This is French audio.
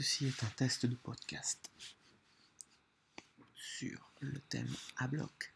Ceci est un test de podcast sur le thème à bloc.